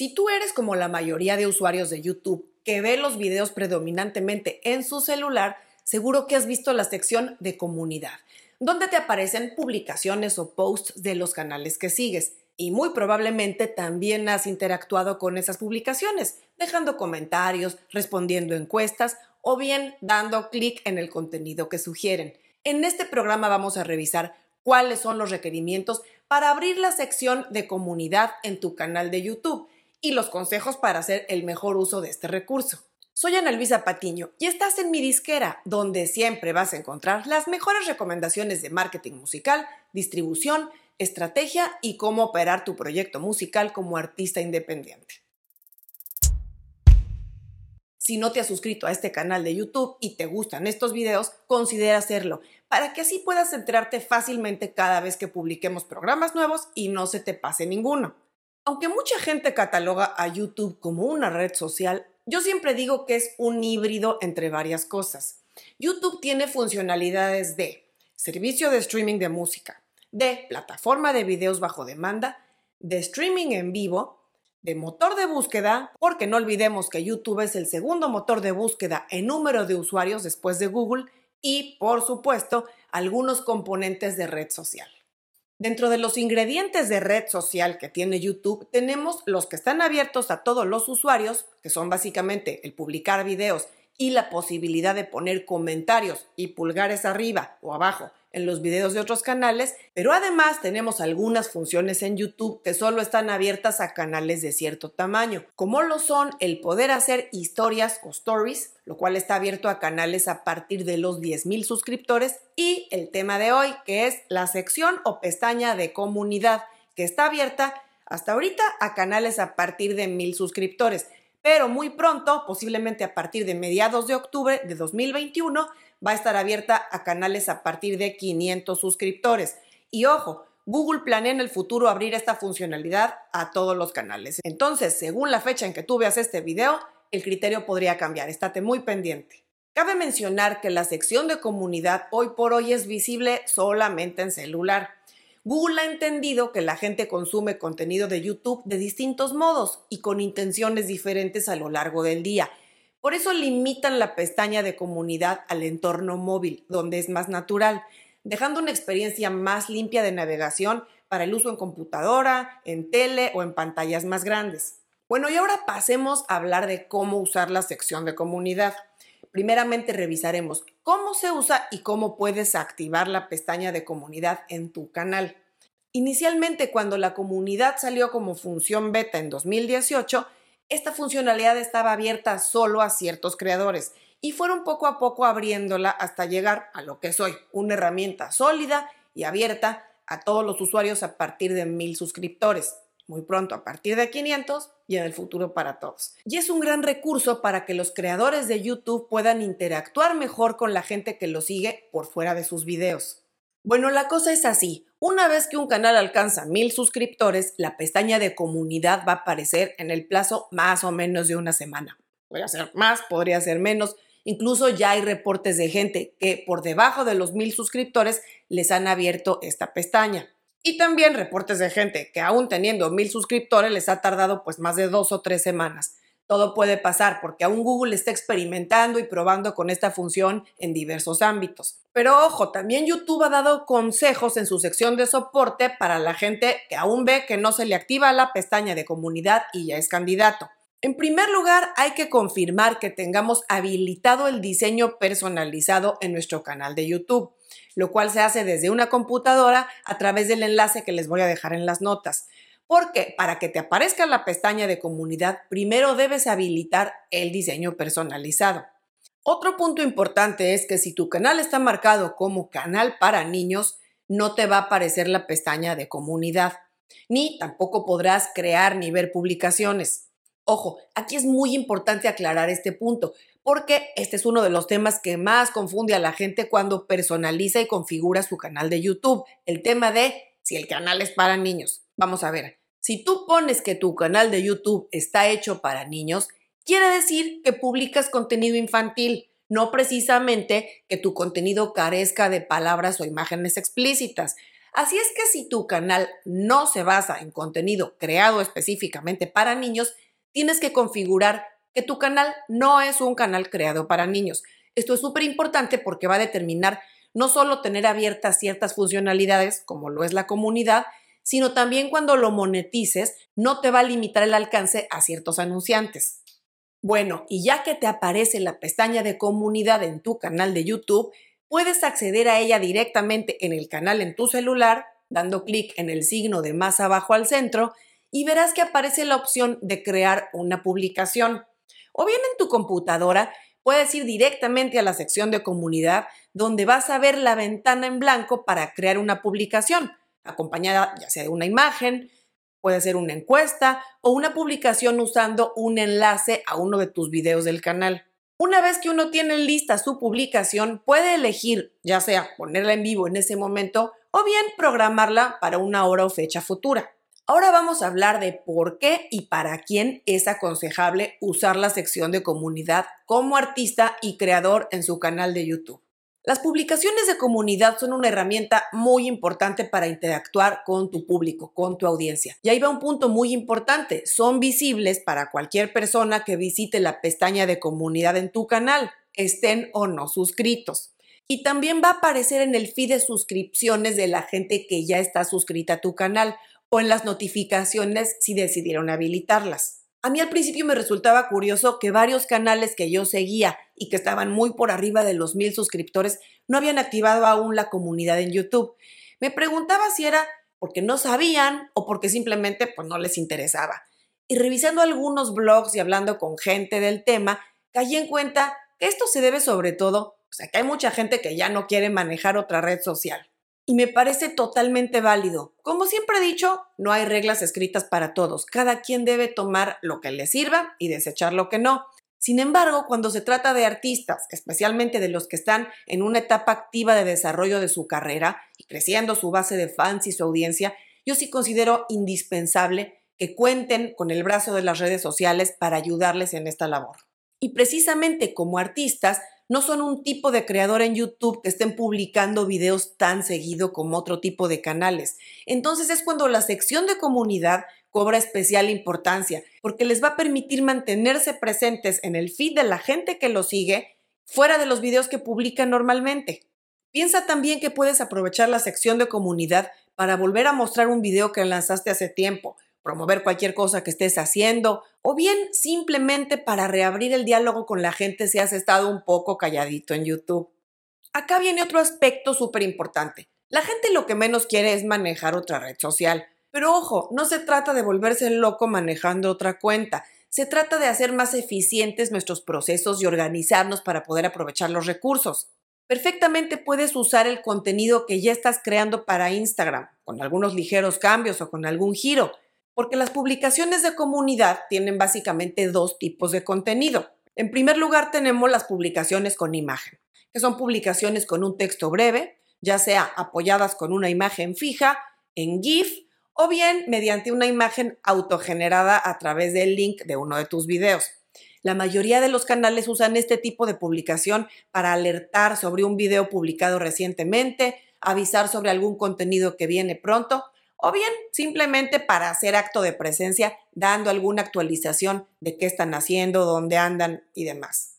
Si tú eres como la mayoría de usuarios de YouTube que ve los videos predominantemente en su celular, seguro que has visto la sección de comunidad, donde te aparecen publicaciones o posts de los canales que sigues. Y muy probablemente también has interactuado con esas publicaciones, dejando comentarios, respondiendo encuestas o bien dando clic en el contenido que sugieren. En este programa vamos a revisar cuáles son los requerimientos para abrir la sección de comunidad en tu canal de YouTube y los consejos para hacer el mejor uso de este recurso. Soy Ana Luisa Patiño y estás en mi disquera, donde siempre vas a encontrar las mejores recomendaciones de marketing musical, distribución, estrategia y cómo operar tu proyecto musical como artista independiente. Si no te has suscrito a este canal de YouTube y te gustan estos videos, considera hacerlo para que así puedas enterarte fácilmente cada vez que publiquemos programas nuevos y no se te pase ninguno. Aunque mucha gente cataloga a YouTube como una red social, yo siempre digo que es un híbrido entre varias cosas. YouTube tiene funcionalidades de servicio de streaming de música, de plataforma de videos bajo demanda, de streaming en vivo, de motor de búsqueda, porque no olvidemos que YouTube es el segundo motor de búsqueda en número de usuarios después de Google y, por supuesto, algunos componentes de red social. Dentro de los ingredientes de red social que tiene YouTube, tenemos los que están abiertos a todos los usuarios, que son básicamente el publicar videos y la posibilidad de poner comentarios y pulgares arriba o abajo en los videos de otros canales, pero además tenemos algunas funciones en YouTube que solo están abiertas a canales de cierto tamaño, como lo son el poder hacer historias o stories, lo cual está abierto a canales a partir de los 10.000 suscriptores, y el tema de hoy, que es la sección o pestaña de comunidad, que está abierta hasta ahorita a canales a partir de 1.000 suscriptores pero muy pronto, posiblemente a partir de mediados de octubre de 2021, va a estar abierta a canales a partir de 500 suscriptores. Y ojo, Google planea en el futuro abrir esta funcionalidad a todos los canales. Entonces, según la fecha en que tú veas este video, el criterio podría cambiar. Estate muy pendiente. Cabe mencionar que la sección de comunidad hoy por hoy es visible solamente en celular. Google ha entendido que la gente consume contenido de YouTube de distintos modos y con intenciones diferentes a lo largo del día. Por eso limitan la pestaña de comunidad al entorno móvil, donde es más natural, dejando una experiencia más limpia de navegación para el uso en computadora, en tele o en pantallas más grandes. Bueno, y ahora pasemos a hablar de cómo usar la sección de comunidad. Primeramente revisaremos cómo se usa y cómo puedes activar la pestaña de comunidad en tu canal. Inicialmente, cuando la comunidad salió como función beta en 2018, esta funcionalidad estaba abierta solo a ciertos creadores y fueron poco a poco abriéndola hasta llegar a lo que soy, una herramienta sólida y abierta a todos los usuarios a partir de mil suscriptores, muy pronto a partir de 500 y en el futuro para todos. Y es un gran recurso para que los creadores de YouTube puedan interactuar mejor con la gente que lo sigue por fuera de sus videos. Bueno, la cosa es así. Una vez que un canal alcanza mil suscriptores, la pestaña de comunidad va a aparecer en el plazo más o menos de una semana. Podría ser más, podría ser menos. Incluso ya hay reportes de gente que por debajo de los mil suscriptores les han abierto esta pestaña. Y también reportes de gente que aún teniendo mil suscriptores les ha tardado pues más de dos o tres semanas todo puede pasar porque aún Google está experimentando y probando con esta función en diversos ámbitos. Pero ojo, también YouTube ha dado consejos en su sección de soporte para la gente que aún ve que no se le activa la pestaña de comunidad y ya es candidato. En primer lugar, hay que confirmar que tengamos habilitado el diseño personalizado en nuestro canal de YouTube, lo cual se hace desde una computadora a través del enlace que les voy a dejar en las notas. Porque para que te aparezca la pestaña de comunidad, primero debes habilitar el diseño personalizado. Otro punto importante es que si tu canal está marcado como canal para niños, no te va a aparecer la pestaña de comunidad, ni tampoco podrás crear ni ver publicaciones. Ojo, aquí es muy importante aclarar este punto, porque este es uno de los temas que más confunde a la gente cuando personaliza y configura su canal de YouTube, el tema de si el canal es para niños. Vamos a ver, si tú pones que tu canal de YouTube está hecho para niños, quiere decir que publicas contenido infantil, no precisamente que tu contenido carezca de palabras o imágenes explícitas. Así es que si tu canal no se basa en contenido creado específicamente para niños, tienes que configurar que tu canal no es un canal creado para niños. Esto es súper importante porque va a determinar no solo tener abiertas ciertas funcionalidades, como lo es la comunidad, sino también cuando lo monetices, no te va a limitar el alcance a ciertos anunciantes. Bueno, y ya que te aparece la pestaña de comunidad en tu canal de YouTube, puedes acceder a ella directamente en el canal en tu celular, dando clic en el signo de más abajo al centro, y verás que aparece la opción de crear una publicación. O bien en tu computadora puedes ir directamente a la sección de comunidad donde vas a ver la ventana en blanco para crear una publicación, acompañada ya sea de una imagen, puede ser una encuesta o una publicación usando un enlace a uno de tus videos del canal. Una vez que uno tiene lista su publicación, puede elegir ya sea ponerla en vivo en ese momento o bien programarla para una hora o fecha futura. Ahora vamos a hablar de por qué y para quién es aconsejable usar la sección de comunidad como artista y creador en su canal de YouTube. Las publicaciones de comunidad son una herramienta muy importante para interactuar con tu público, con tu audiencia. Y ahí va un punto muy importante. Son visibles para cualquier persona que visite la pestaña de comunidad en tu canal, estén o no suscritos. Y también va a aparecer en el feed de suscripciones de la gente que ya está suscrita a tu canal o en las notificaciones si decidieron habilitarlas. A mí al principio me resultaba curioso que varios canales que yo seguía y que estaban muy por arriba de los mil suscriptores no habían activado aún la comunidad en YouTube. Me preguntaba si era porque no sabían o porque simplemente pues, no les interesaba. Y revisando algunos blogs y hablando con gente del tema, caí en cuenta que esto se debe sobre todo, o sea, que hay mucha gente que ya no quiere manejar otra red social y me parece totalmente válido. Como siempre he dicho, no hay reglas escritas para todos. Cada quien debe tomar lo que le sirva y desechar lo que no. Sin embargo, cuando se trata de artistas, especialmente de los que están en una etapa activa de desarrollo de su carrera y creciendo su base de fans y su audiencia, yo sí considero indispensable que cuenten con el brazo de las redes sociales para ayudarles en esta labor. Y precisamente como artistas, no son un tipo de creador en YouTube que estén publicando videos tan seguido como otro tipo de canales. Entonces es cuando la sección de comunidad cobra especial importancia, porque les va a permitir mantenerse presentes en el feed de la gente que lo sigue fuera de los videos que publican normalmente. Piensa también que puedes aprovechar la sección de comunidad para volver a mostrar un video que lanzaste hace tiempo promover cualquier cosa que estés haciendo o bien simplemente para reabrir el diálogo con la gente si has estado un poco calladito en YouTube. Acá viene otro aspecto súper importante. La gente lo que menos quiere es manejar otra red social. Pero ojo, no se trata de volverse loco manejando otra cuenta. Se trata de hacer más eficientes nuestros procesos y organizarnos para poder aprovechar los recursos. Perfectamente puedes usar el contenido que ya estás creando para Instagram, con algunos ligeros cambios o con algún giro, porque las publicaciones de comunidad tienen básicamente dos tipos de contenido. En primer lugar tenemos las publicaciones con imagen, que son publicaciones con un texto breve, ya sea apoyadas con una imagen fija, en GIF o bien mediante una imagen autogenerada a través del link de uno de tus videos. La mayoría de los canales usan este tipo de publicación para alertar sobre un video publicado recientemente, avisar sobre algún contenido que viene pronto o bien simplemente para hacer acto de presencia dando alguna actualización de qué están haciendo, dónde andan y demás.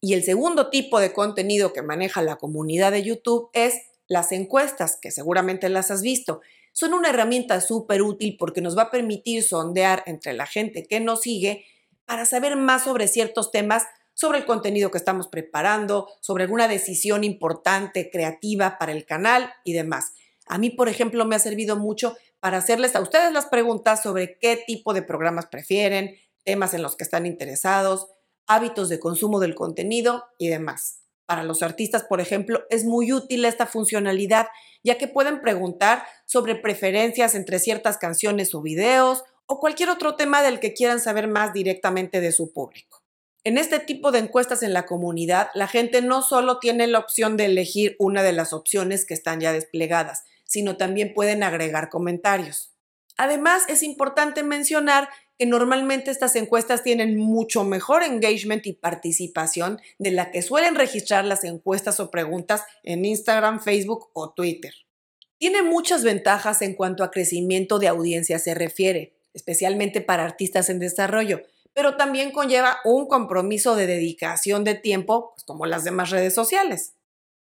Y el segundo tipo de contenido que maneja la comunidad de YouTube es las encuestas, que seguramente las has visto. Son una herramienta súper útil porque nos va a permitir sondear entre la gente que nos sigue para saber más sobre ciertos temas, sobre el contenido que estamos preparando, sobre alguna decisión importante, creativa para el canal y demás. A mí, por ejemplo, me ha servido mucho para hacerles a ustedes las preguntas sobre qué tipo de programas prefieren, temas en los que están interesados, hábitos de consumo del contenido y demás. Para los artistas, por ejemplo, es muy útil esta funcionalidad, ya que pueden preguntar sobre preferencias entre ciertas canciones o videos o cualquier otro tema del que quieran saber más directamente de su público. En este tipo de encuestas en la comunidad, la gente no solo tiene la opción de elegir una de las opciones que están ya desplegadas, sino también pueden agregar comentarios. Además, es importante mencionar que normalmente estas encuestas tienen mucho mejor engagement y participación de la que suelen registrar las encuestas o preguntas en Instagram, Facebook o Twitter. Tiene muchas ventajas en cuanto a crecimiento de audiencia se refiere, especialmente para artistas en desarrollo, pero también conlleva un compromiso de dedicación de tiempo, pues, como las demás redes sociales.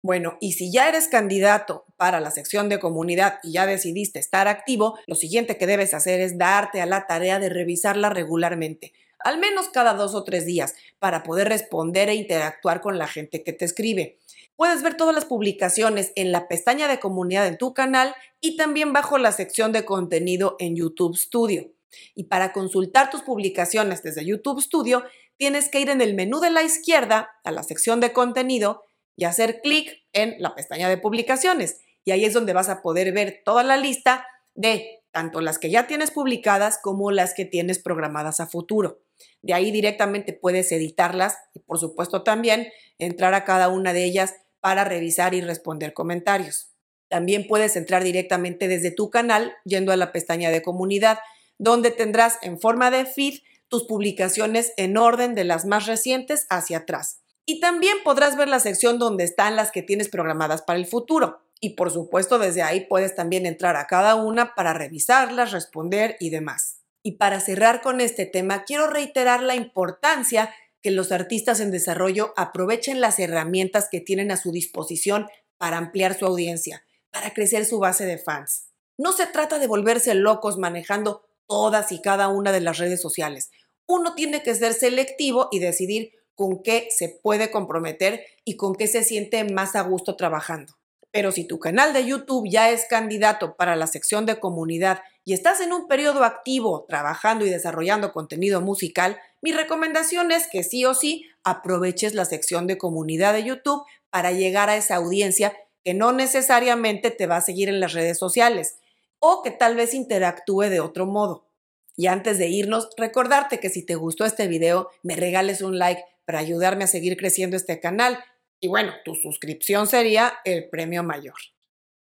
Bueno, y si ya eres candidato para la sección de comunidad y ya decidiste estar activo, lo siguiente que debes hacer es darte a la tarea de revisarla regularmente, al menos cada dos o tres días, para poder responder e interactuar con la gente que te escribe. Puedes ver todas las publicaciones en la pestaña de comunidad en tu canal y también bajo la sección de contenido en YouTube Studio. Y para consultar tus publicaciones desde YouTube Studio, tienes que ir en el menú de la izquierda a la sección de contenido y hacer clic en la pestaña de publicaciones. Y ahí es donde vas a poder ver toda la lista de tanto las que ya tienes publicadas como las que tienes programadas a futuro. De ahí directamente puedes editarlas y por supuesto también entrar a cada una de ellas para revisar y responder comentarios. También puedes entrar directamente desde tu canal yendo a la pestaña de comunidad, donde tendrás en forma de feed tus publicaciones en orden de las más recientes hacia atrás. Y también podrás ver la sección donde están las que tienes programadas para el futuro. Y por supuesto, desde ahí puedes también entrar a cada una para revisarlas, responder y demás. Y para cerrar con este tema, quiero reiterar la importancia que los artistas en desarrollo aprovechen las herramientas que tienen a su disposición para ampliar su audiencia, para crecer su base de fans. No se trata de volverse locos manejando todas y cada una de las redes sociales. Uno tiene que ser selectivo y decidir con qué se puede comprometer y con qué se siente más a gusto trabajando. Pero si tu canal de YouTube ya es candidato para la sección de comunidad y estás en un periodo activo trabajando y desarrollando contenido musical, mi recomendación es que sí o sí aproveches la sección de comunidad de YouTube para llegar a esa audiencia que no necesariamente te va a seguir en las redes sociales o que tal vez interactúe de otro modo. Y antes de irnos, recordarte que si te gustó este video, me regales un like para ayudarme a seguir creciendo este canal. Y bueno, tu suscripción sería el premio mayor.